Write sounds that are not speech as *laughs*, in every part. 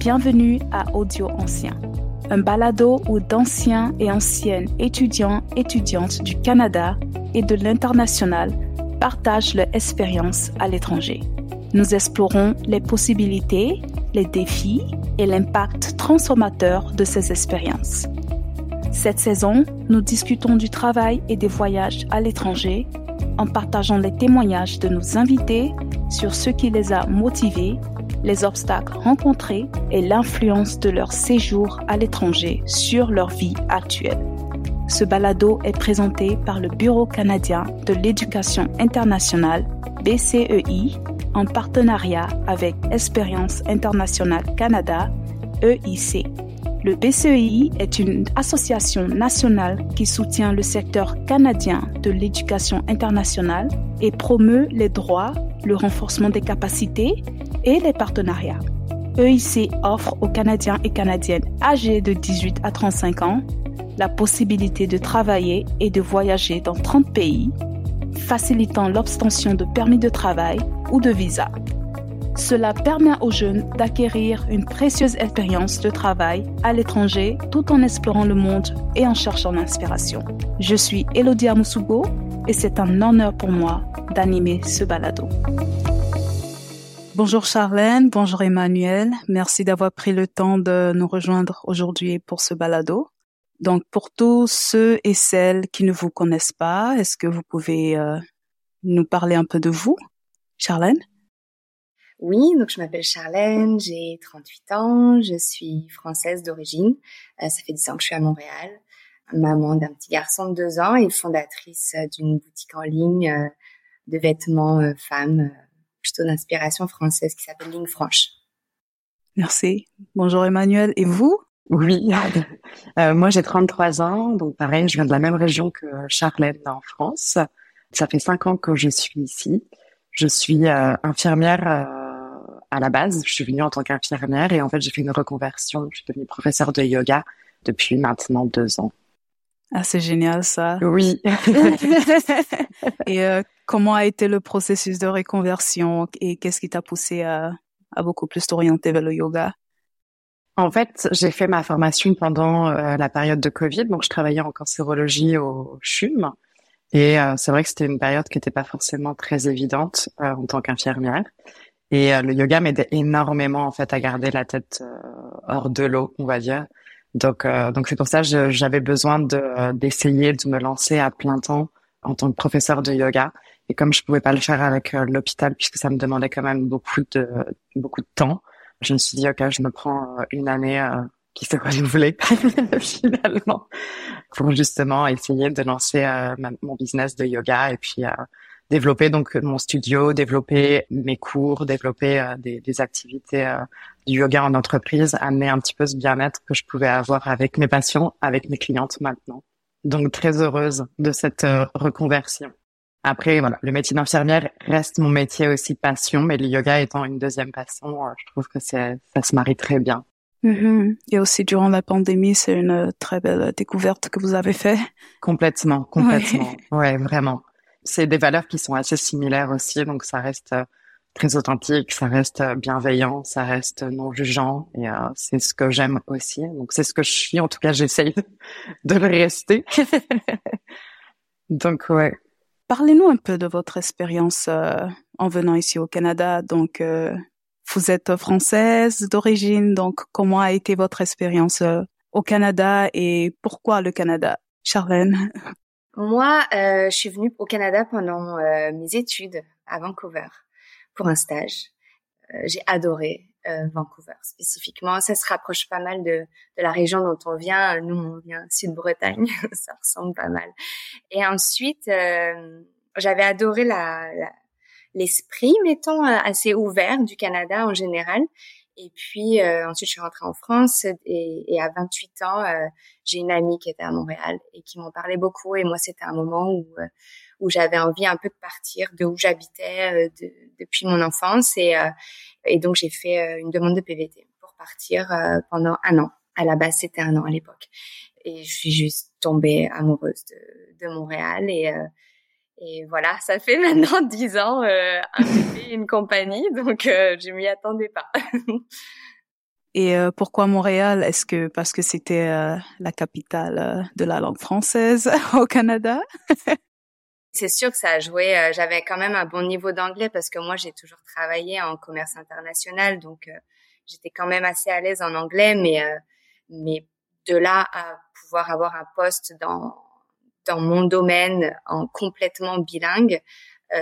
Bienvenue à Audio Ancien, un balado où d'anciens et anciennes étudiants, étudiantes du Canada et de l'international partagent leur expérience à l'étranger. Nous explorons les possibilités, les défis et l'impact transformateur de ces expériences. Cette saison, nous discutons du travail et des voyages à l'étranger en partageant les témoignages de nos invités sur ce qui les a motivés, les obstacles rencontrés et l'influence de leur séjour à l'étranger sur leur vie actuelle. Ce balado est présenté par le Bureau canadien de l'éducation internationale, BCEI, en partenariat avec Expérience internationale Canada, EIC. Le BCEI est une association nationale qui soutient le secteur canadien de l'éducation internationale et promeut les droits, le renforcement des capacités et les partenariats. EIC offre aux Canadiens et Canadiennes âgés de 18 à 35 ans la possibilité de travailler et de voyager dans 30 pays, facilitant l'obtention de permis de travail ou de visa. Cela permet aux jeunes d'acquérir une précieuse expérience de travail à l'étranger tout en explorant le monde et en cherchant l'inspiration. Je suis Elodia Musugo et c'est un honneur pour moi d'animer ce balado. Bonjour Charlène, bonjour Emmanuel. Merci d'avoir pris le temps de nous rejoindre aujourd'hui pour ce balado. Donc pour tous ceux et celles qui ne vous connaissent pas, est-ce que vous pouvez euh, nous parler un peu de vous, Charlène? Oui, donc je m'appelle Charlène, j'ai 38 ans, je suis française d'origine. Euh, ça fait 10 ans que je suis à Montréal, maman d'un petit garçon de 2 ans et fondatrice euh, d'une boutique en ligne euh, de vêtements femmes, plutôt d'inspiration française qui s'appelle Ligne Franche. Merci. Bonjour Emmanuel. Et vous? Oui, moi j'ai 33 ans, donc pareil, je viens de la même région que Charlène en France. Ça fait 5 ans que je suis ici. Je suis infirmière à la base, je suis venue en tant qu'infirmière et en fait, j'ai fait une reconversion. Je suis devenue professeure de yoga depuis maintenant deux ans. Ah, c'est génial ça. Oui. *laughs* *laughs* et euh, comment a été le processus de reconversion et qu'est-ce qui t'a poussé à, beaucoup plus t'orienter vers le yoga? En fait, j'ai fait ma formation pendant euh, la période de Covid, donc je travaillais en cancérologie au CHUM. Et euh, c'est vrai que c'était une période qui n'était pas forcément très évidente en tant qu'infirmière. Et euh, le yoga m'aide énormément en fait à garder la tête euh, hors de l'eau, on va dire. Donc euh, donc c'est pour ça que j'avais besoin de d'essayer de me lancer à plein temps en tant que professeur de yoga. Et comme je pouvais pas le faire avec l'hôpital puisque ça me demandait quand même beaucoup de beaucoup de temps, je me suis dit ok, je me prends une année qui s'est renouvelée *laughs* finalement pour justement essayer de lancer mon business de yoga et puis développer donc mon studio, développer mes cours, développer euh, des, activités euh, du yoga en entreprise, amener un petit peu ce bien-être que je pouvais avoir avec mes patients, avec mes clientes maintenant. Donc très heureuse de cette euh, reconversion. Après, voilà, le métier d'infirmière reste mon métier aussi passion, mais le yoga étant une deuxième passion, je trouve que ça se marie très bien. Mm-hmm. Et aussi durant la pandémie, c'est une très belle découverte que vous avez fait. Complètement, *laughs* complètement. ouais vraiment c'est des valeurs qui sont assez similaires aussi, donc ça reste euh, très authentique, ça reste euh, bienveillant, ça reste non jugeant, et euh, c'est ce que j'aime aussi. Donc c'est ce que je suis, en tout cas j'essaye *laughs* de le rester. *laughs* donc ouais. Parlez-nous un peu de votre expérience en venant ici au Canada. Donc vous êtes française d'origine, donc comment a été votre expérience au Canada et pourquoi le Canada, Charlène? Moi, euh, je suis venue au Canada pendant euh, mes études à Vancouver pour un stage. Euh, j'ai adoré euh, Vancouver spécifiquement. Ça se rapproche pas mal de, de la région dont on vient. Nous, on vient Sud-Bretagne. *laughs* ça ressemble pas mal. Et ensuite, euh, j'avais adoré la, la l'esprit, mettons, assez ouvert du Canada en général. Et puis euh, ensuite, je suis rentrée en France et, et à 28 ans, euh, j'ai une amie qui était à Montréal et qui m'en parlait beaucoup. Et moi, c'était un moment où euh, où j'avais envie un peu de partir de où j'habitais de, depuis mon enfance et et donc j'ai fait une demande de PVT pour partir pendant un an. À la base, c'était un an à l'époque. Et je suis juste tombée amoureuse de, Montréal et et voilà, ça fait *laughs* maintenant dix ans, euh, un bébé, une compagnie, donc euh, je m'y attendais pas. *laughs* Et euh, pourquoi Montréal? Est-ce que parce que c'était euh, la capitale euh, de la langue française *laughs* au Canada? C'est sûr que ça a joué. J'avais quand même un bon niveau d'anglais parce que moi j'ai toujours travaillé en commerce international, donc j'étais quand même assez à l'aise en anglais. Mais mais de là à pouvoir avoir un poste dans dans mon domaine en complètement bilingue,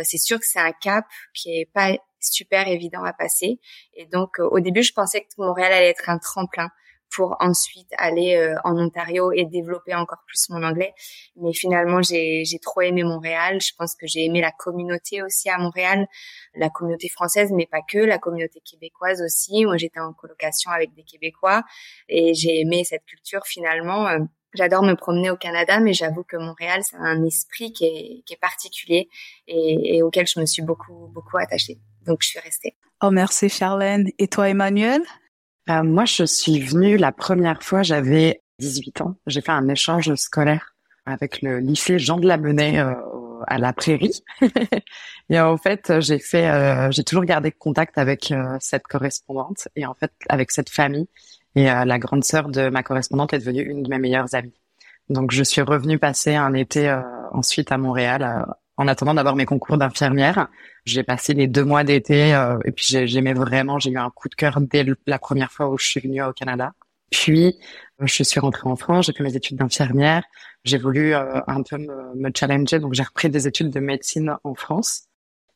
c'est sûr que c'est un cap qui est pas super évident à passer. Et donc, euh, au début, je pensais que Montréal allait être un tremplin pour ensuite aller euh, en Ontario et développer encore plus mon anglais. Mais finalement, j'ai trop aimé Montréal. Je pense que j'ai aimé la communauté aussi à Montréal, la communauté française, mais pas que, la communauté québécoise aussi. Moi, j'étais en colocation avec des Québécois et j'ai aimé cette culture finalement. Euh, j'adore me promener au Canada, mais j'avoue que Montréal, c'est un esprit qui est, qui est particulier et, et auquel je me suis beaucoup, beaucoup attachée. Donc, je suis restée. Oh, merci Charlène. Et toi, Emmanuel? Euh, Moi, je suis venue la première fois, j'avais 18 ans. J'ai fait un échange scolaire avec le lycée Jean de la Menet euh, à la Prairie. *laughs* et en fait, j'ai fait, euh, j'ai toujours gardé contact avec euh, cette correspondante et en fait avec cette famille. Et la grande sœur de ma correspondante est devenue une de mes meilleures amies. Donc, je suis revenue passer un été ensuite à Montréal en attendant d'avoir mes concours d'infirmière. J'ai passé les deux mois d'été euh, et puis j'aimais vraiment, j'ai eu un coup de cœur dès la première fois où je suis venue au Canada. Puis euh, je suis rentrée en France, j'ai fait mes études d'infirmière, j'ai voulu euh, un peu me, me challenger, donc j'ai repris des études de médecine en France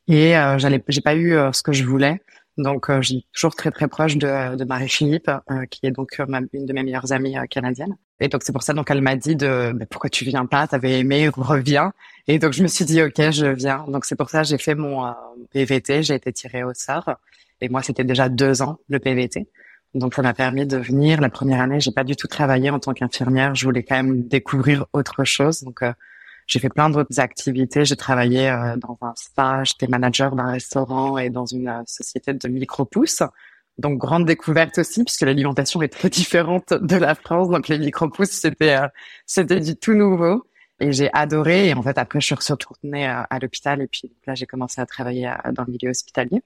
et j'allais, j'ai pas eu ce que je voulais. Donc, euh, j'ai toujours très très proche de, de Marie-Philippe, euh, qui est donc euh, une de mes meilleures amies canadiennes. Et donc, c'est pour ça donc elle m'a dit de bah, pourquoi tu viens pas, t'avais aimé, reviens. Et donc, je me suis dit ok, je viens. Donc, c'est pour ça j'ai fait mon PVT, j'ai été tirée au sort. Et moi, c'était déjà deux ans le PVT. Donc, ça m'a permis de venir. La première année, j'ai pas du tout travaillé en tant qu'infirmière. Je voulais quand même découvrir autre chose. Donc, j'ai fait plein d'autres activités. J'ai travaillé euh, dans un spa, j'étais manager d'un restaurant et dans une euh, société de micro-pousses. Donc grande découverte aussi puisque l'alimentation est très différente de la France. Donc les micro-pousses c'était euh, c'était du tout nouveau et j'ai adoré. Et en fait après je suis retournée à, à l'hôpital et puis là j'ai commencé à travailler dans le milieu hospitalier.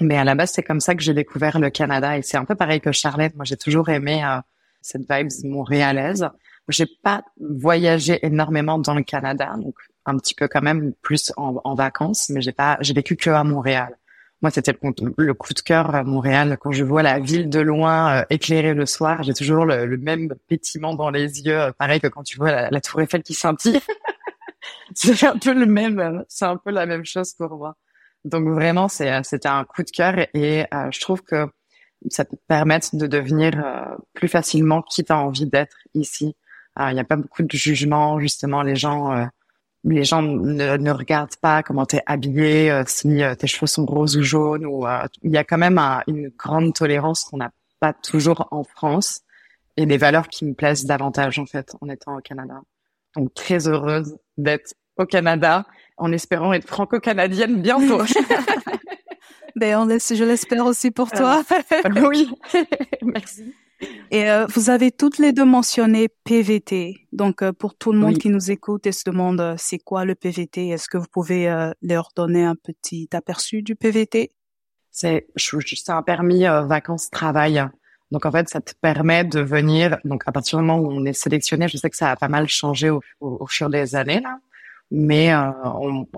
Mais à la base c'est comme ça que j'ai découvert le Canada et c'est un peu pareil que Charlotte. Moi j'ai toujours aimé cette vibe montréalaise. J'ai pas voyagé énormément dans le Canada, donc un petit peu quand même plus en, vacances, mais j'ai pas, j'ai vécu que à Montréal. Moi, c'était le, coup de cœur à Montréal. Quand je vois la ville de loin euh, éclairée le soir, j'ai toujours le, même pétiment dans les yeux, euh, pareil que quand tu vois la, Tour Eiffel qui scintille. *laughs* c'est un peu le même, c'est un peu la même chose pour moi. Donc vraiment, c'est, c'était un coup de cœur et euh, je trouve que ça peut te permettre de devenir plus facilement qui t'as envie d'être ici. Il n'y a pas beaucoup de jugement, justement. Les gens, euh, les gens ne, ne, regardent pas comment t'es habillé, euh, si euh, tes cheveux sont roses ou jaunes. Ou il y a quand même une grande tolérance qu'on n'a pas toujours en France et des valeurs qui me plaisent davantage en fait en étant au Canada. Donc très heureuse d'être au Canada en espérant être franco-canadienne bientôt. *laughs* *laughs* ben on laisse, je l'espère aussi pour toi. oui, *laughs* merci. Et euh, vous avez toutes les deux mentionné PVT. Donc euh, pour tout le monde qui nous écoute et se demande euh, c'est quoi le PVT, est-ce que vous pouvez leur donner un petit aperçu du PVT C'est un permis vacances-travail. Donc en fait, ça te permet de venir. Donc à partir du moment où on est sélectionné, je sais que ça a pas mal changé au, au, fur des années là. Mais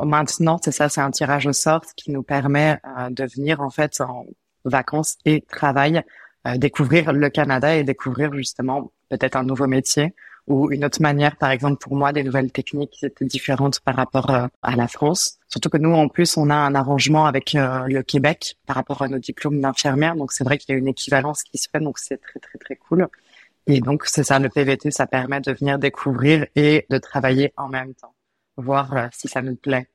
maintenant, c'est ça, c'est un tirage au sort qui nous permet de venir en fait en vacances et travail euh, découvrir le Canada et découvrir justement peut-être un nouveau métier ou une autre manière, par exemple pour moi, des nouvelles techniques qui étaient différentes par rapport euh, à la France. Surtout que nous, en plus, on a un arrangement avec euh, le Québec par rapport à nos diplômes d'infirmière. Donc c'est vrai qu'il y a une équivalence qui se fait, donc c'est très très très cool. Et donc c'est ça, le PVT, ça permet de venir découvrir et de travailler en même temps, voir si ça nous plaît,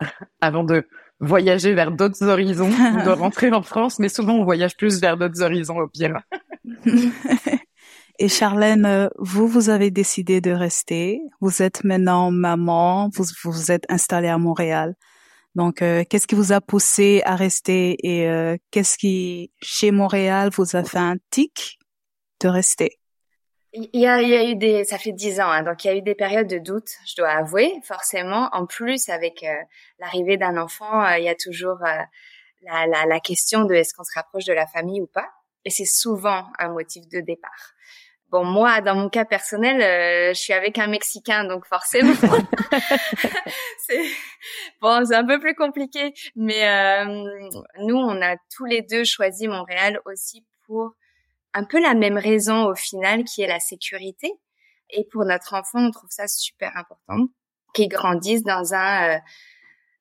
*laughs* avant de voyager vers d'autres horizons, de *laughs* rentrer en France, mais souvent on voyage plus vers d'autres horizons au pire. *laughs* Et Charlène, euh, vous, vous avez décidé de rester. Vous êtes maintenant maman, vous vous êtes installée à Montréal. Donc, euh, qu'est-ce qui vous a poussé à rester et euh, qu'est-ce qui, chez Montréal, vous a fait un tic de rester? Il y, a, il y a eu des, ça fait dix ans, hein, donc il y a eu des périodes de doute, je dois avouer, forcément. En plus, avec euh, l'arrivée d'un enfant, euh, il y a toujours euh, la, la, la, question de est-ce qu'on se rapproche de la famille ou pas. et c'est souvent un motif de départ. Bon, moi, dans mon cas personnel, je suis avec un Mexicain, donc forcément, *laughs* c'est bon, c'est un peu plus compliqué. Mais nous, on a tous les deux choisi Montréal aussi pour un peu la même raison au final, qui est la sécurité. Et pour notre enfant, on trouve ça super important qu'il grandisse dans un euh,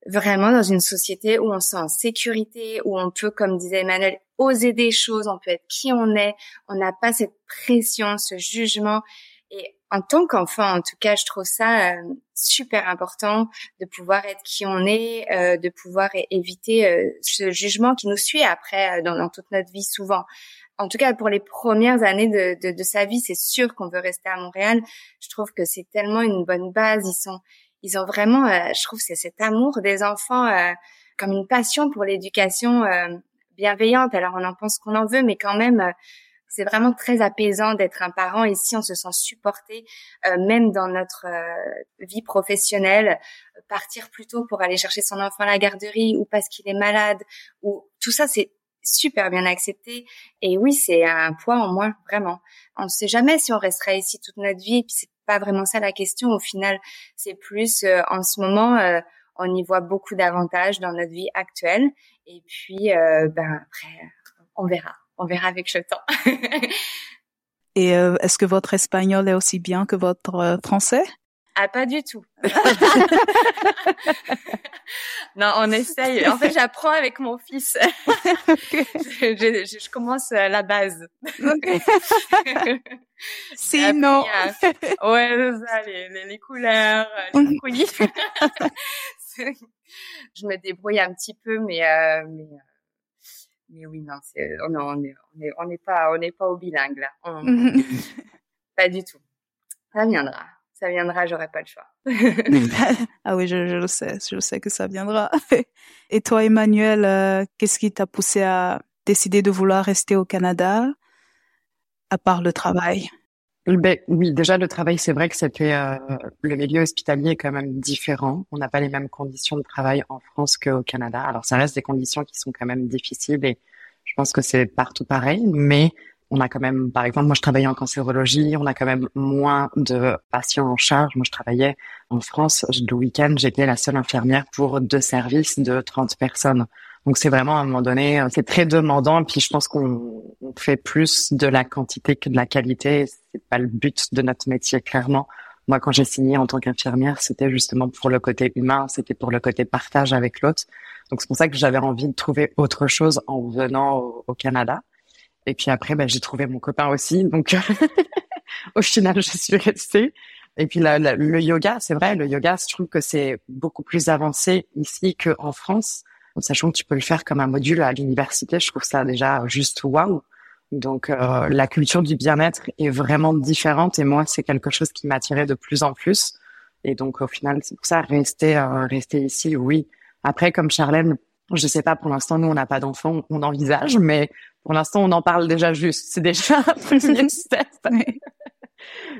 vraiment dans une société où on se sent en sécurité, où on peut, comme disait Emmanuel, oser des choses, on peut être qui on est, on n'a pas cette pression, ce jugement. Et en tant qu'enfant, en tout cas, je trouve ça euh, super important de pouvoir être qui on est, euh, de pouvoir éviter euh, ce jugement qui nous suit après dans, dans, toute notre vie souvent. En tout cas, pour les premières années de, de, de sa vie, c'est sûr qu'on veut rester à Montréal. Je trouve que c'est tellement une bonne base. Ils sont, ils ont vraiment, euh, je trouve, c'est cet amour des enfants euh, comme une passion pour l'éducation euh, bienveillante. Alors on en pense qu'on en veut, mais quand même, c'est vraiment très apaisant d'être un parent. Ici, on se sent supporté, même dans notre vie professionnelle. Partir plus tôt pour aller chercher son enfant à la garderie ou parce qu'il est malade, ou tout ça, c'est super bien accepté. Et oui, c'est un poids en moins, vraiment. On ne sait jamais si on restera ici toute notre vie. Et puis c'est pas vraiment ça la question. Au final, c'est plus euh, en ce moment, euh, on y voit beaucoup d'avantages dans notre vie actuelle. Et puis, euh, ben après, on verra. On verra avec le temps. *laughs* Et est-ce que votre espagnol est aussi bien que votre français? Ah, pas du tout. *laughs* *laughs* non, on essaye. En fait, j'apprends avec mon fils. *laughs* je, je, je, commence à la base. Sinon. ouais, ça, les, les, les, couleurs, les colis. je me débrouille un petit peu, mais, euh, mais, euh, mais oui, non, non, on n'est on est, on est pas, on n'est pas au bilingue là. pas du tout. Ça viendra ça viendra, j'aurai pas le choix. *laughs* ah oui, je, je, le sais, je sais que ça viendra. *laughs* Et toi, Emmanuel, euh, qu'est-ce qui t'a poussé à décider de vouloir rester au Canada, à part le travail? Ben, oui, déjà le travail, c'est vrai que c'était euh, le milieu hospitalier est quand même différent. On n'a pas les mêmes conditions de travail en France qu'au Canada. Alors ça reste des conditions qui sont quand même difficiles et je pense que c'est partout pareil, mais on a quand même, par exemple, moi je travaillais en cancérologie, on a quand même moins de patients en charge. Moi je travaillais en France, le week-end, j'étais la seule infirmière pour deux services de 30 personnes. Donc c'est vraiment à un moment donné, euh, c'est très demandant. Puis je pense qu'on fait plus de la quantité que de la qualité. C'est pas le but de notre métier, clairement. Moi, quand j'ai signé en tant qu'infirmière, c'était justement pour le côté humain, c'était pour le côté partage avec l'autre. Donc c'est pour ça que j'avais envie de trouver autre chose en venant au Canada. Et puis après, ben, j'ai trouvé mon copain aussi. Donc, *laughs* au final, je suis restée. Et puis le yoga, c'est vrai, le yoga, je trouve que c'est beaucoup plus avancé ici qu'en France. Sachant que tu peux le faire comme un module à l'université, je trouve ça déjà juste waouh. Donc euh, la culture du bien-être est vraiment différente et moi c'est quelque chose qui m'attirait de plus en plus. Et donc au final c'est pour ça rester euh, rester ici, oui. Après comme Charlène, je sais pas pour l'instant nous on n'a pas d'enfants, on envisage, mais pour l'instant, on en parle déjà juste. C'est déjà un premier step.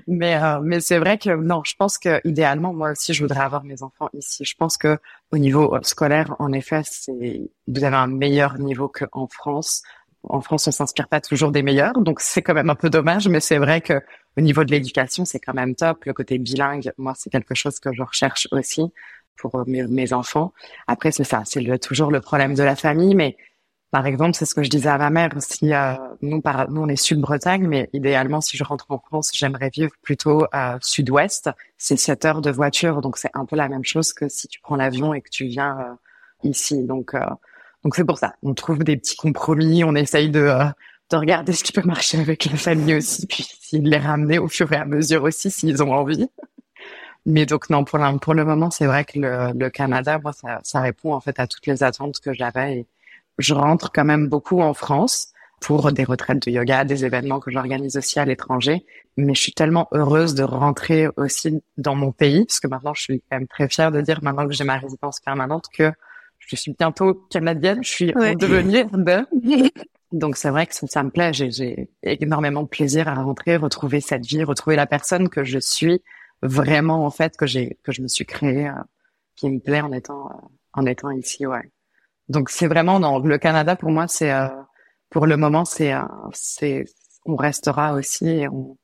mais euh, mais c'est vrai que non, je pense que idéalement, moi aussi, je voudrais avoir mes enfants ici. Je pense que au niveau euh, scolaire, en effet, c'est vous avez un meilleur niveau qu'en France. En France, on s'inspire pas toujours des meilleurs, donc c'est quand même un peu dommage. Mais c'est vrai que au niveau de l'éducation, c'est quand même top. Le côté bilingue, moi, c'est quelque chose que je recherche aussi pour euh, mes, mes enfants. Après, c'est ça, c'est toujours le problème de la famille, mais par exemple, c'est ce que je disais à ma mère. Si euh, nous, par, nous, on est sud-Bretagne, mais idéalement, si je rentre en France, j'aimerais vivre plutôt à sud-ouest. C'est 7 heures de voiture, donc c'est un peu la même chose que si tu prends l'avion et que tu viens euh, ici. Donc, euh, donc c'est pour ça. On trouve des petits compromis. On essaye de de regarder ce qui peut marcher avec la famille aussi, puis de les ramener au fur et à mesure aussi s'ils ont envie. Mais donc non, pour, pour le moment, c'est vrai que le, le Canada, moi, ça, ça répond en fait à toutes les attentes que j'avais. Je rentre quand même beaucoup en France pour des retraites de yoga, des événements que j'organise aussi à l'étranger. Mais je suis tellement heureuse de rentrer aussi dans mon pays, parce que maintenant je suis quand même très fière de dire maintenant que j'ai ma résidence permanente que je suis bientôt canadienne, je suis ouais. devenue *laughs* Donc c'est vrai que ça, me plaît, j'ai énormément de plaisir à rentrer, retrouver cette vie, retrouver la personne que je suis vraiment en fait que j'ai que je me suis créée, euh, qui me plaît en étant euh, en étant ici, ouais. Donc c'est vraiment dans le Canada pour moi c'est euh, pour le moment, c'est, c'est, on restera aussi et on,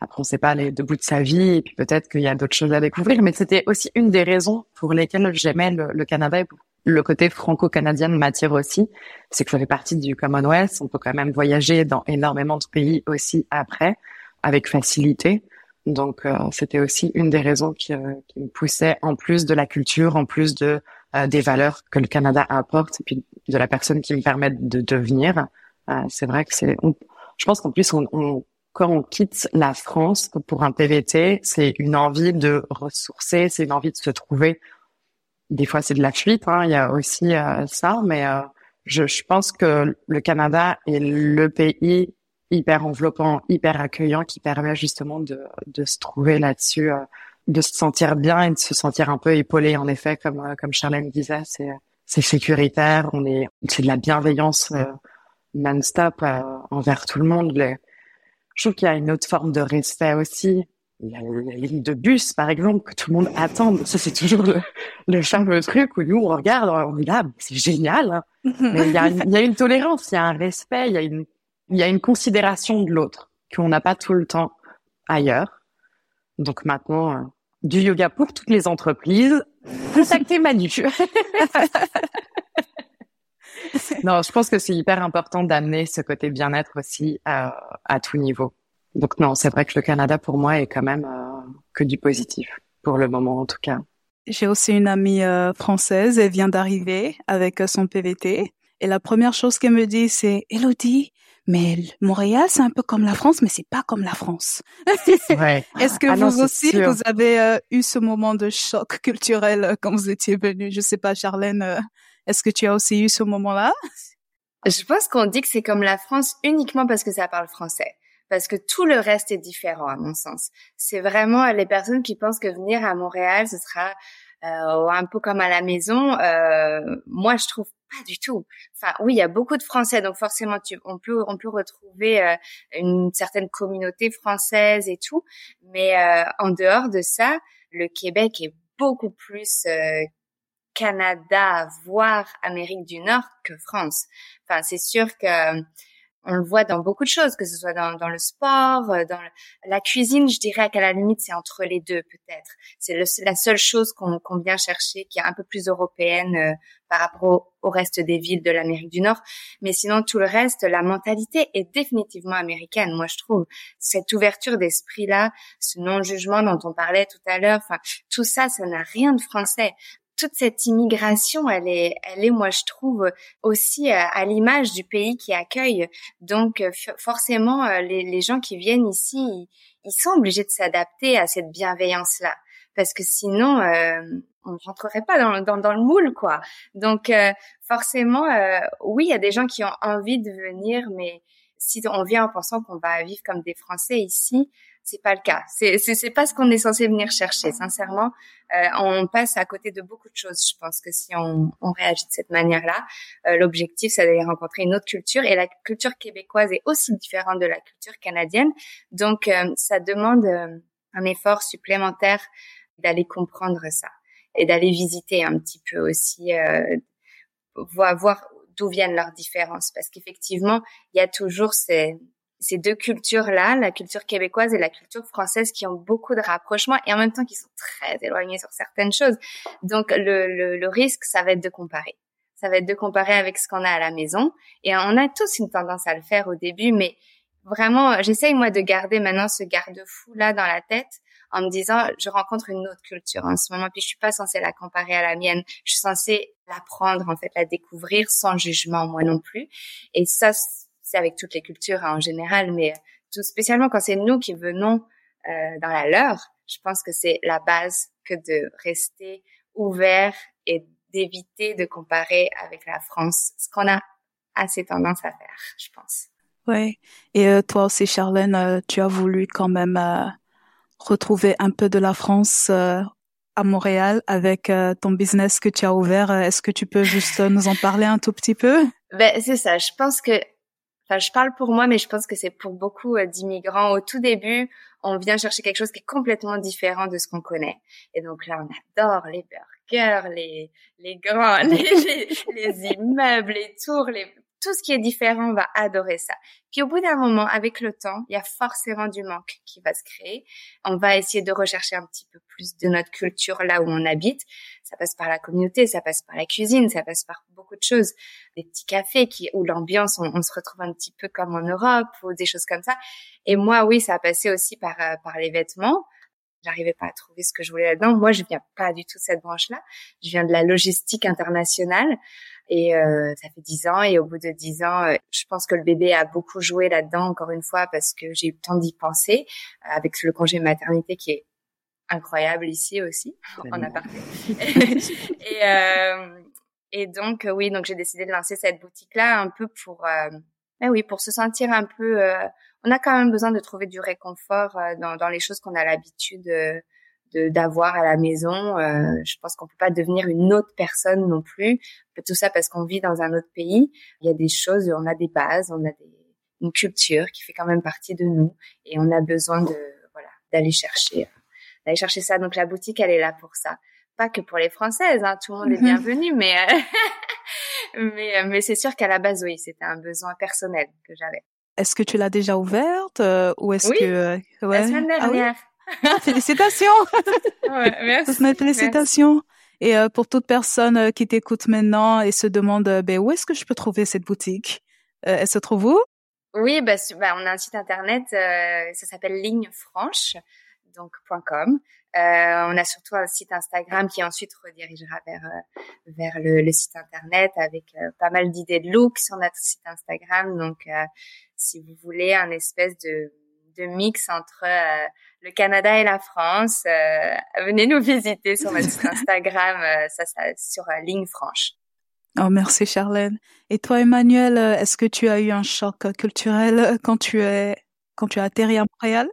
après, on sait pas les deux bouts de sa vie et puis peut-être qu'il y a d'autres choses à découvrir. Mais c'était aussi une des raisons pour lesquelles j'aimais le, le Canada et le côté franco-canadien m'attire aussi. C'est que je fais partie du Commonwealth. On peut quand même voyager dans énormément de pays aussi après avec facilité. Donc, euh, c'était aussi une des raisons qui, euh, qui, me poussait, en plus de la culture, en plus de euh, des valeurs que le Canada apporte, et puis de la personne qui me permet de devenir. c'est vrai que c'est. Je pense qu'en plus, on, on, quand on quitte la France pour un PVT, c'est une envie de ressourcer, c'est une envie de se trouver. Des fois, c'est de la fuite. Hein, il y a aussi ça, mais je, je pense que le Canada est le pays hyper enveloppant, hyper accueillant, qui permet justement de, de se trouver là-dessus, euh, de se sentir bien et de se sentir un peu épaulé. En effet, comme euh, comme Charlène disait, c'est c'est sécuritaire, on est c'est de la bienveillance euh, non-stop envers tout le monde. je trouve qu'il y a une autre forme de respect aussi. Il y a la ligne de bus, par exemple, que tout le monde attend. Ça, c'est toujours le, le fameux truc où nous, on regarde, on est là, c'est génial. Hein. *laughs* Mais il y, a une, il y a une tolérance, il y a un respect, il y a une il y a une considération de l'autre qu'on n'a pas tout le temps ailleurs. Donc maintenant, euh, du yoga pour toutes les entreprises. Contactez Manu. *laughs* non, je pense que c'est hyper important d'amener ce côté bien-être aussi à, à, tout niveau. Donc non, c'est vrai que le Canada pour moi est quand même euh, que du positif pour le moment en tout cas. J'ai aussi une amie euh, française, elle vient d'arriver avec son PVT et la première chose qu'elle me dit c'est Elodie, mais Montréal, c'est un peu comme la France, mais c'est pas comme la France. *laughs* Ouais. *laughs* Est-ce que ah vous aussi, vous avez euh, eu ce moment de choc culturel euh, quand vous étiez venu? Je sais pas, Charlène, euh, est-ce que tu as aussi eu ce moment-là? Je pense qu'on dit que c'est comme la France uniquement parce que ça parle français. Parce que tout le reste est différent, à mon sens. C'est vraiment les personnes qui pensent que venir à Montréal, ce sera un peu comme à la maison. moi, je trouve pas du tout. Enfin, oui, il y a beaucoup de Français, donc forcément, tu, on peut on peut retrouver euh, une certaine communauté française et tout, mais euh, en dehors de ça, le Québec est beaucoup plus euh, Canada, voire Amérique du Nord que France. Enfin, c'est sûr que on le voit dans beaucoup de choses, que ce soit dans, dans le sport, euh, dans la cuisine, je dirais qu'à la limite c'est entre les deux peut-être. C'est la seule chose qu'on vient chercher qui est un peu plus européenne euh, par rapport au, reste des villes de l'Amérique du Nord. Mais sinon tout le reste, la mentalité est définitivement américaine, moi je trouve. Cette ouverture d'esprit-là, ce non-jugement dont on parlait tout à l'heure, enfin tout ça, ça n'a rien de français toute cette immigration, elle est, elle est, moi je trouve aussi euh, à l'image du pays qui accueille. Donc euh, forcément, euh, les, les, gens qui viennent ici, ils, sont obligés de s'adapter à cette bienveillance-là, parce que sinon, euh, on rentrerait pas dans, dans, dans, le moule, quoi. Donc forcément, oui, il y a des gens qui ont envie de venir, mais si on vient en pensant qu'on va vivre comme des Français ici, c'est pas le cas. C'est c'est pas ce qu'on est censé venir chercher. Sincèrement, euh, on passe à côté de beaucoup de choses. Je pense que si on, on réagit de cette manière-là, euh, l'objectif c'est d'aller rencontrer une autre culture et la culture québécoise est aussi différente de la culture canadienne. Donc euh, ça demande euh, un effort supplémentaire d'aller comprendre ça et d'aller visiter un petit peu aussi, voir voir d'où viennent leurs différences parce qu'effectivement il y a toujours ces ces deux cultures-là, la culture québécoise et la culture française, qui ont beaucoup de rapprochements et en même temps qui sont très éloignées sur certaines choses. Donc le, le, le risque, ça va être de comparer. Ça va être de comparer avec ce qu'on a à la maison. Et on a tous une tendance à le faire au début, mais vraiment, j'essaye moi de garder maintenant ce garde-fou là dans la tête en me disant, je rencontre une autre culture en ce moment, puis je suis pas censée la comparer à la mienne. Je suis censée l'apprendre, en fait, la découvrir sans jugement, moi non plus. Et ça, c'est avec toutes les cultures hein, en général, mais tout spécialement quand c'est nous qui venons euh, dans la leur, je pense que c'est la base que de rester ouvert et d'éviter de comparer avec la France, ce qu'on a assez tendance à faire, je pense. Oui. Et euh, toi aussi, Charlène, euh, tu as voulu quand même euh, retrouver un peu de la France euh, à Montréal avec ton business que tu as ouvert. Est-ce que tu peux juste nous en parler un tout petit peu? Ben c'est ça. Je pense que Enfin, je parle pour moi, mais je pense que c'est pour beaucoup euh, d'immigrants. Au tout début, on vient chercher quelque chose qui est complètement différent de ce qu'on connaît. Et donc là, on adore les burgers, les, les grands, *laughs* les, les, immeubles, les tours, les, tout ce qui est différent va adorer ça. Puis au bout d'un moment, avec le temps, il y a forcément du manque qui va se créer. On va essayer de rechercher un petit peu plus de notre culture là où on habite. Ça passe par la communauté, ça passe par la cuisine, ça passe par beaucoup de choses. Des petits cafés qui, où l'ambiance, on, se retrouve un petit peu comme en Europe ou des choses comme ça. Et moi, oui, ça a passé aussi par, euh, par les vêtements j'arrivais pas à trouver ce que je voulais là-dedans. Moi, je viens pas du tout de cette branche-là. Je viens de la logistique internationale. Et euh, ça fait dix ans et au bout de dix ans, euh, je pense que le bébé a beaucoup joué là-dedans encore une fois parce que j'ai eu le temps d'y penser euh, avec le congé maternité qui est incroyable ici aussi en aparté. *laughs* et, euh, et donc oui, donc j'ai décidé de lancer cette boutique-là un peu pour, ben oui, pour se sentir un peu. on a quand même besoin de trouver du réconfort dans, dans les choses qu'on a l'habitude d'avoir à la maison. Euh, je pense qu'on peut pas devenir une autre personne non plus. Tout ça parce qu'on vit dans un autre pays. Il y a des choses, on a des bases, on a des, une culture qui fait quand même partie de nous et on a besoin de voilà d'aller chercher d'aller chercher ça. Donc la boutique, elle est là pour ça. Pas que pour les Françaises, hein, tout le monde est mhm. bienvenu, mais *laughs* mais mais c'est sûr qu'à la base, oui, c'était un besoin personnel que j'avais. Est-ce que tu l'as déjà ouverte euh, ou est-ce que ouais. la semaine ah dernière *laughs* félicitations. ouais, merci. félicitations. Et euh, pour toute personne euh, qui t'écoute maintenant et se demande, euh, ben, où est-ce que je peux trouver cette boutique? Elle se trouve où? Oui, bah, bah, on a un site internet, ça s'appelle Ligne Franche, donc .com. on a surtout un site Instagram qui ensuite redirigera vers vers le, le, site internet avec pas mal d'idées de look sur notre site Instagram. Donc, si vous voulez un espèce de de mix entre euh, le Canada et la France. Euh, venez nous visiter sur notre site Instagram, euh, ça, ça, sur Ligne Franche. Oh, merci Charlène. Et toi, Emmanuel, est-ce que tu as eu un choc culturel quand tu es quand tu as atterri à Montréal?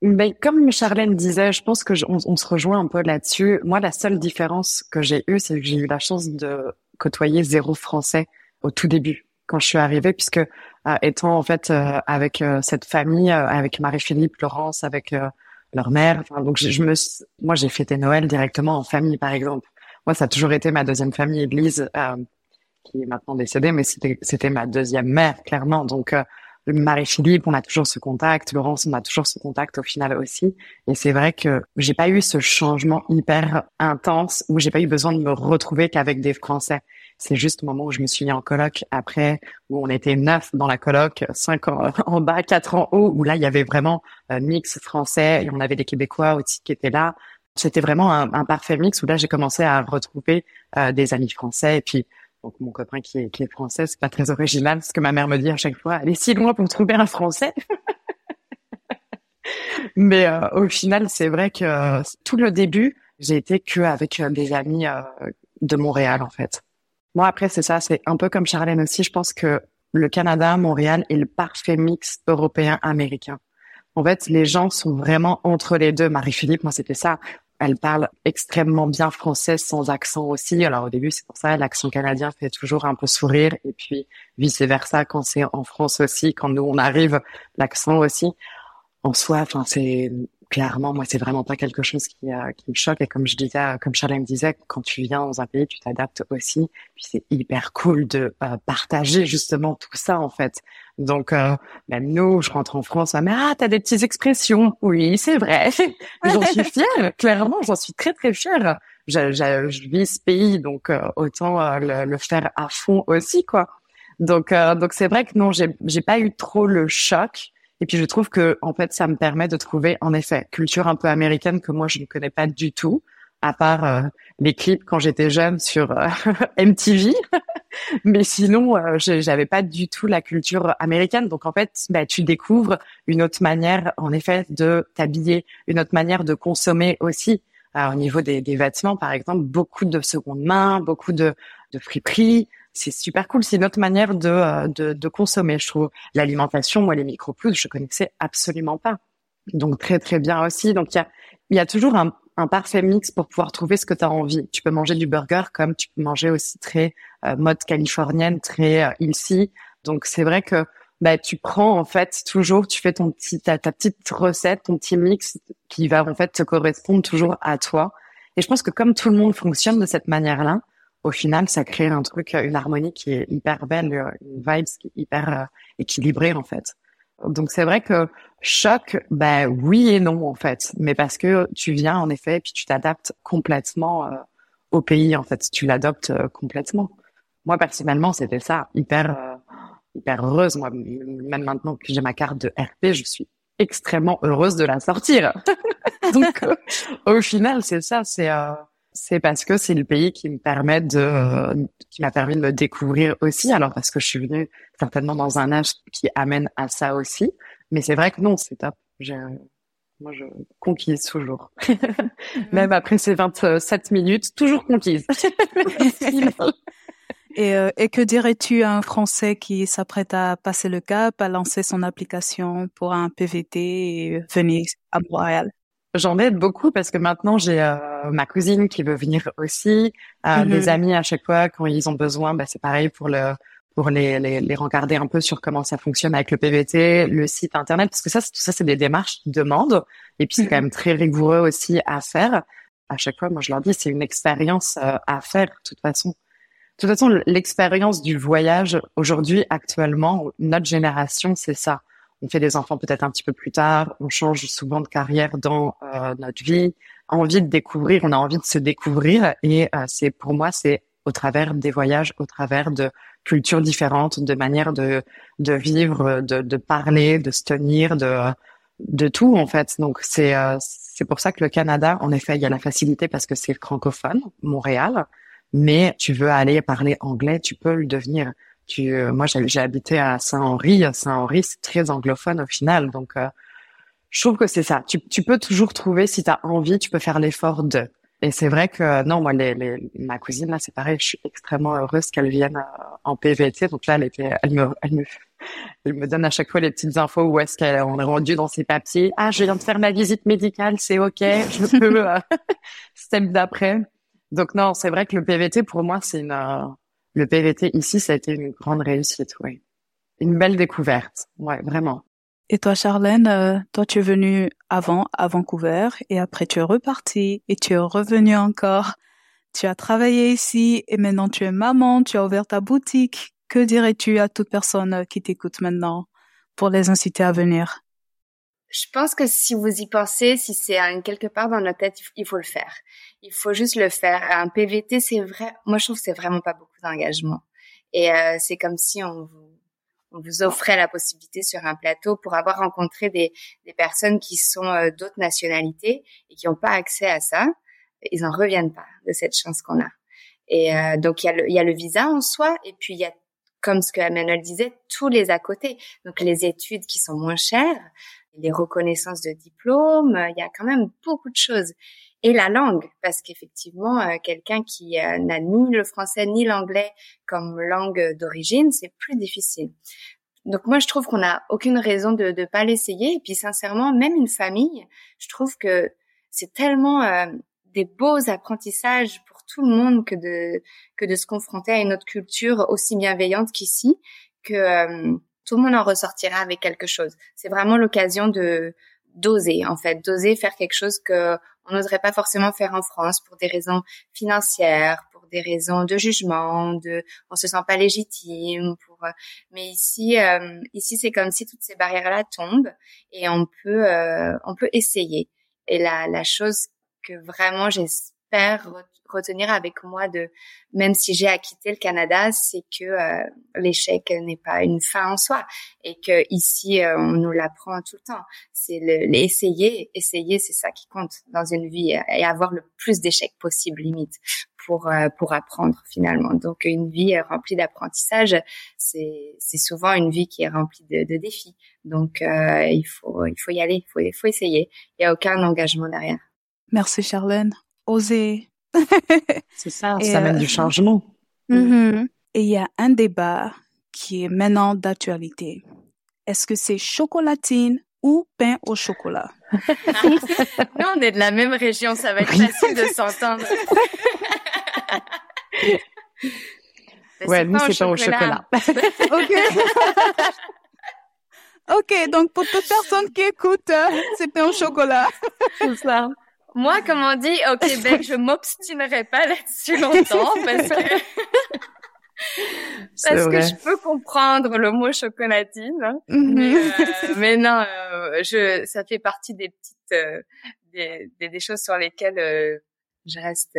Ben, comme Charlène disait, je pense que on, se rejoint un peu là-dessus. Moi, la seule différence que j'ai eue, c'est que j'ai eu la chance de côtoyer zéro français au tout début quand je suis arrivée, puisque euh, étant en fait euh, avec euh, cette famille, avec Marie-Philippe, Laurence, avec leur mère. Enfin, donc je, me, moi j'ai fêté Noël directement en famille, par exemple. Moi, ça a toujours été ma deuxième famille, Église, qui est maintenant décédée, mais c'était c'était ma deuxième mère, clairement. Donc Marie-Philippe, on a toujours ce contact. Laurence, on a toujours ce contact au final aussi. Et c'est vrai que j'ai pas eu ce changement hyper intense où j'ai pas eu besoin de me retrouver qu'avec des Français. C'est juste au moment où je me suis mis en coloc après, où on était neuf dans la coloc, cinq en, *laughs* en bas, quatre en haut, où là, il y avait vraiment un mix français et on avait des Québécois aussi qui étaient là. C'était vraiment un, parfait mix où là, j'ai commencé à retrouver euh, des amis français et puis donc mon copain qui est, qui est français, c'est pas très original, ce que ma mère me dit à chaque fois, elle est si loin pour trouver un français. *laughs* Mais euh, au final, c'est vrai que euh, tout le début, j'ai été que avec des amis de Montréal en fait. Moi, après, c'est ça, c'est un peu comme Charlène aussi. Je pense que le Canada, Montréal est le parfait mix européen-américain. En fait, les gens sont vraiment entre les deux. Marie-Philippe, moi, c'était ça. Elle parle extrêmement bien français sans accent aussi. Alors au début, c'est pour ça l'accent canadien fait toujours un peu sourire et puis vice versa quand c'est en France aussi, quand nous on arrive, l'accent aussi. En soi, enfin c'est clairement, moi, c'est vraiment pas quelque chose qui, euh, qui me choque. Et comme je disais, comme Charlène disait, quand tu viens dans un pays, tu t'adaptes aussi. Puis c'est hyper cool de euh, partager justement tout ça, en fait. Donc, euh, même nous, je rentre en France, mais ah, t'as des petites expressions. Oui, c'est vrai. *laughs* j'en suis fière. Clairement, j'en suis très très fière. Je, je, je vis ce pays, donc euh, autant le, le, faire à fond aussi, quoi. Donc, donc c'est vrai que non, j'ai, j'ai pas eu trop le choc. Et puis je trouve que en fait ça me permet de trouver en effet culture un peu américaine que moi je ne connais pas du tout, à part euh, les clips quand j'étais jeune sur euh, *laughs* MTV. *laughs* Mais sinon euh, j'avais pas du tout la culture américaine. Donc en fait bah, tu découvres une autre manière en effet de t'habiller, une autre manière de consommer aussi. Au niveau des, des, vêtements, par exemple, beaucoup de seconde main, beaucoup de, de friperies, c'est super cool. C'est une autre manière de, euh, de, de consommer, je trouve. L'alimentation, moi, les micro-plus, je connaissais absolument pas. Donc, très, très bien aussi. Donc, il y a, y a toujours un, un parfait mix pour pouvoir trouver ce que tu as envie. Tu peux manger du burger comme tu peux manger aussi très euh, mode californienne, très euh, ici. Donc, c'est vrai que bah, tu prends en fait toujours, tu fais ton petit, ta, petite recette, ton petit mix qui va en fait te correspondre toujours à toi. Et je pense que comme tout le monde fonctionne de cette manière-là, au final, ça crée un truc, une harmonie qui est hyper belle, une vibe qui est hyper équilibrée en fait. Donc c'est vrai que choc, ben oui et non en fait, mais parce que tu viens en effet, puis tu t'adaptes complètement euh, au pays en fait, tu l'adoptes euh, complètement. Moi personnellement, c'était ça, hyper euh, hyper heureuse. Moi, même maintenant que j'ai ma carte de RP, je suis extrêmement heureuse de la sortir. *laughs* Donc au final, c'est ça, c'est c'est parce que c'est le pays qui me permet de, qui m'a permis de me découvrir aussi. Alors parce que je suis venue certainement dans un âge qui amène à ça aussi. Mais c'est vrai que non, c'est top. moi, je conquise toujours. *laughs* Même après ces 27 minutes, toujours conquise. *laughs* et, euh, et que dirais-tu à un Français qui s'apprête à passer le cap, à lancer son application pour un PVT et venir à Montréal? J'en aide beaucoup parce que maintenant j'ai euh, ma cousine qui veut venir aussi, euh, des mm-hmm. amis à chaque fois quand ils ont besoin, bah, c'est pareil pour le pour les, les, les regarder un peu sur comment ça fonctionne avec le PVT, le site internet, parce que ça, tout ça, c'est des démarches qui demandent, et puis c'est quand mm-hmm. même très rigoureux aussi à faire. À chaque fois, moi je leur dis, c'est une expérience euh, à faire de toute façon. De toute façon, l'expérience du voyage aujourd'hui, actuellement, notre génération, c'est ça. On fait des enfants peut-être un petit peu plus tard, on change souvent de carrière dans euh, notre vie, envie de découvrir, on a envie de se découvrir et euh, c'est pour moi c'est au travers des voyages, au travers de cultures différentes, de manières de de vivre, de, de parler, de se tenir, de de tout en fait. Donc c'est euh, c'est pour ça que le Canada, en effet, il y a la facilité parce que c'est francophone, Montréal, mais tu veux aller parler anglais, tu peux le devenir. Tu, euh, moi, j'ai habité à Saint-Henri. Saint-Henri, c'est très anglophone au final. Donc, euh, je trouve que c'est ça. Tu, tu, peux toujours trouver, si tu as envie, tu peux faire l'effort de. Et c'est vrai que non, moi, les, les, ma cousine là, c'est pareil. Je suis extrêmement heureuse qu'elle vienne euh, en PVT. Donc là, elle était, elle me, elle me, elle me donne à chaque fois les petites infos où est-ce qu'on est rendu dans ses papiers. Ah, je viens de faire ma visite médicale, c'est ok. Je peux *laughs* step d'après. Donc non, c'est vrai que le PVT pour moi, c'est une le PVT ici, ça a été une grande réussite, oui. Une belle découverte, ouais, vraiment. Et toi, Charlène, euh, toi, tu es venue avant à Vancouver et après tu es reparti et tu es revenu encore. Tu as travaillé ici et maintenant tu es maman, tu as ouvert ta boutique. Que dirais-tu à toute personne qui t'écoute maintenant pour les inciter à venir? Je pense que si vous y pensez, si c'est quelque part dans notre tête, il faut le faire. Il faut juste le faire. Un PVT, c'est vrai. Moi, je trouve que c'est vraiment pas beaucoup d'engagement. Et euh, c'est comme si on vous, on vous offrait la possibilité sur un plateau pour avoir rencontré des, des personnes qui sont euh, d'autres nationalités et qui n'ont pas accès à ça. Ils en reviennent pas de cette chance qu'on a. Et euh, donc il y, a le, y a le visa en soi et puis il y a comme ce que Emmanuel disait, tous les à côté. Donc les études qui sont moins chères, les reconnaissances de diplômes, il y a quand même beaucoup de choses. Et la langue, parce qu'effectivement, euh, quelqu'un qui euh, n'a ni le français ni l'anglais comme langue d'origine, c'est plus difficile. Donc moi, je trouve qu'on n'a aucune raison de ne pas l'essayer. Et puis sincèrement, même une famille, je trouve que c'est tellement euh, des beaux apprentissages pour tout le monde que de que de se confronter à une autre culture aussi bienveillante qu'ici, que tout le monde en ressortira avec quelque chose. C'est vraiment l'occasion de d'oser en fait, d'oser faire quelque chose que on n'oserait pas forcément faire en France pour des raisons financières, pour des raisons de jugement, de on se sent pas légitime pour mais ici euh, ici c'est comme si toutes ces barrières là tombent et on peut euh, on peut essayer. Et la la chose que vraiment j'espère retenir avec moi de même si j'ai à quitter le Canada, c'est que euh, l'échec n'est pas une fin en soi et que ici euh, on nous l'apprend tout le temps. C'est l'essayer, essayer, c'est ça qui compte dans une vie et avoir le plus d'échecs possible limite pour euh, pour apprendre finalement. Donc une vie remplie d'apprentissage, c'est c'est souvent une vie qui est remplie de, de défis. Donc il faut il faut y aller, il faut il faut essayer. Il y a aucun engagement derrière. Merci Charlène. Oser c'est ça, ça amène du euh, changement. Mm-hmm. Et il y a un débat qui est maintenant d'actualité. Est-ce que c'est chocolatine ou pain au chocolat? *laughs* nous, on est de la même région, ça va être facile de s'entendre. *laughs* ouais, nous, c'est pain au chocolat. *laughs* ok. ok, donc pour toute personne qui écoute, c'est pain au chocolat. c'est ça. Moi, comme on dit au Québec, je m'obstinerai pas là-dessus longtemps *laughs* parce que parce que je peux comprendre le mot chocolatine, hein. mhm. euh, mais, non, euh, je ça fait partie des petites euh, des, des, choses sur lesquelles je reste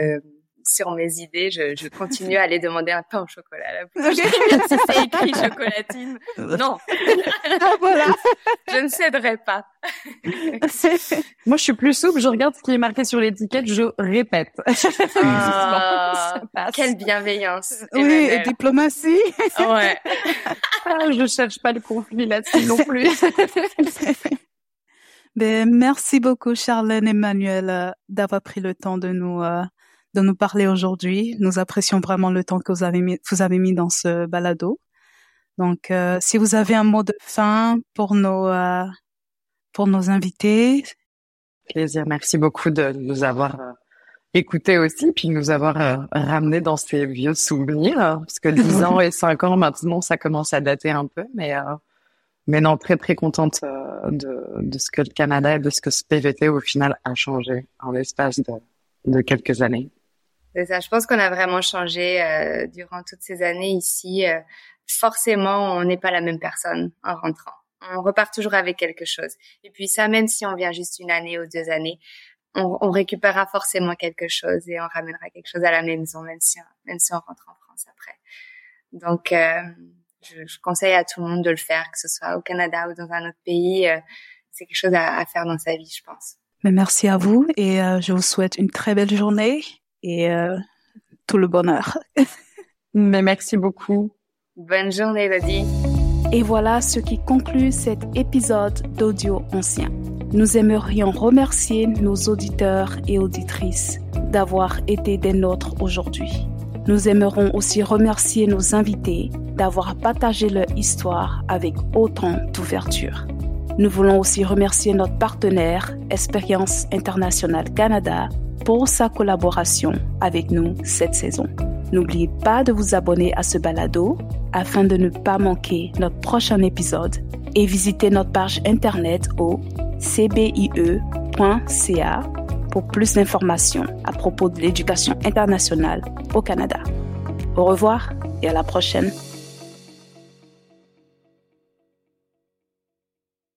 sur mes idées, je, je, continue à aller demander un pain au chocolat. Là, *laughs* *laughs* si c'est écrit chocolatine, non. *laughs* Ah, voilà. je ne céderai pas. Moi, je suis plus souple. Je regarde ce qui est marqué sur l'étiquette, je répète. Ah, quelle bienveillance. Oui, et diplomatie. ouais. Ah, je cherche pas le conflit là-dessus non plus. Ben, merci beaucoup, Charlène et Emmanuel, euh, d'avoir pris le temps de nous euh, de nous parler aujourd'hui. Nous apprécions vraiment le temps que vous avez mis, vous avez mis dans ce balado. Donc, euh, si vous avez un mot de fin pour nos euh, pour nos invités. Plaisir. Merci beaucoup de nous avoir euh, écoutés aussi, puis nous avoir ramené dans ces vieux souvenirs, hein, parce que 10 *laughs* ans et 5 ans maintenant, ça commence à dater un peu, mais mais non, très très contente de, de ce que le Canada et de ce que ce PVT au final a changé en l'espace de, de quelques années. C'est ça. Je pense qu'on a vraiment changé euh, durant toutes ces années ici. Euh, forcément, on n'est pas la même personne en rentrant. On repart toujours avec quelque chose. Et puis ça, même si on vient juste une année ou deux années, on, on récupérera forcément quelque chose et on ramènera quelque chose à la maison, même si même si on rentre en France après. Donc, euh, je, je, conseille à tout le monde de le faire, que ce soit au Canada ou dans un autre pays. Euh, c'est quelque chose à, à, faire dans sa vie, je pense. Mais merci à vous et euh, je vous souhaite une très belle journée et euh, tout le bonheur. *laughs* Mais merci beaucoup. Bonne journée, Elodie. Et voilà ce qui conclut cet épisode d'Audio Ancien. Nous aimerions remercier nos auditeurs et auditrices d'avoir été des nôtres aujourd'hui. Nous aimerons aussi remercier nos invités d'avoir partagé leur histoire avec autant d'ouverture. Nous voulons aussi remercier notre partenaire Expérience Internationale Canada pour sa collaboration avec nous cette saison. N'oubliez pas de vous abonner à ce balado afin de ne pas manquer notre prochain épisode et visiter notre page internet au cbie.ca pour plus d'informations à propos de l'éducation internationale au Canada. Au revoir et à la prochaine.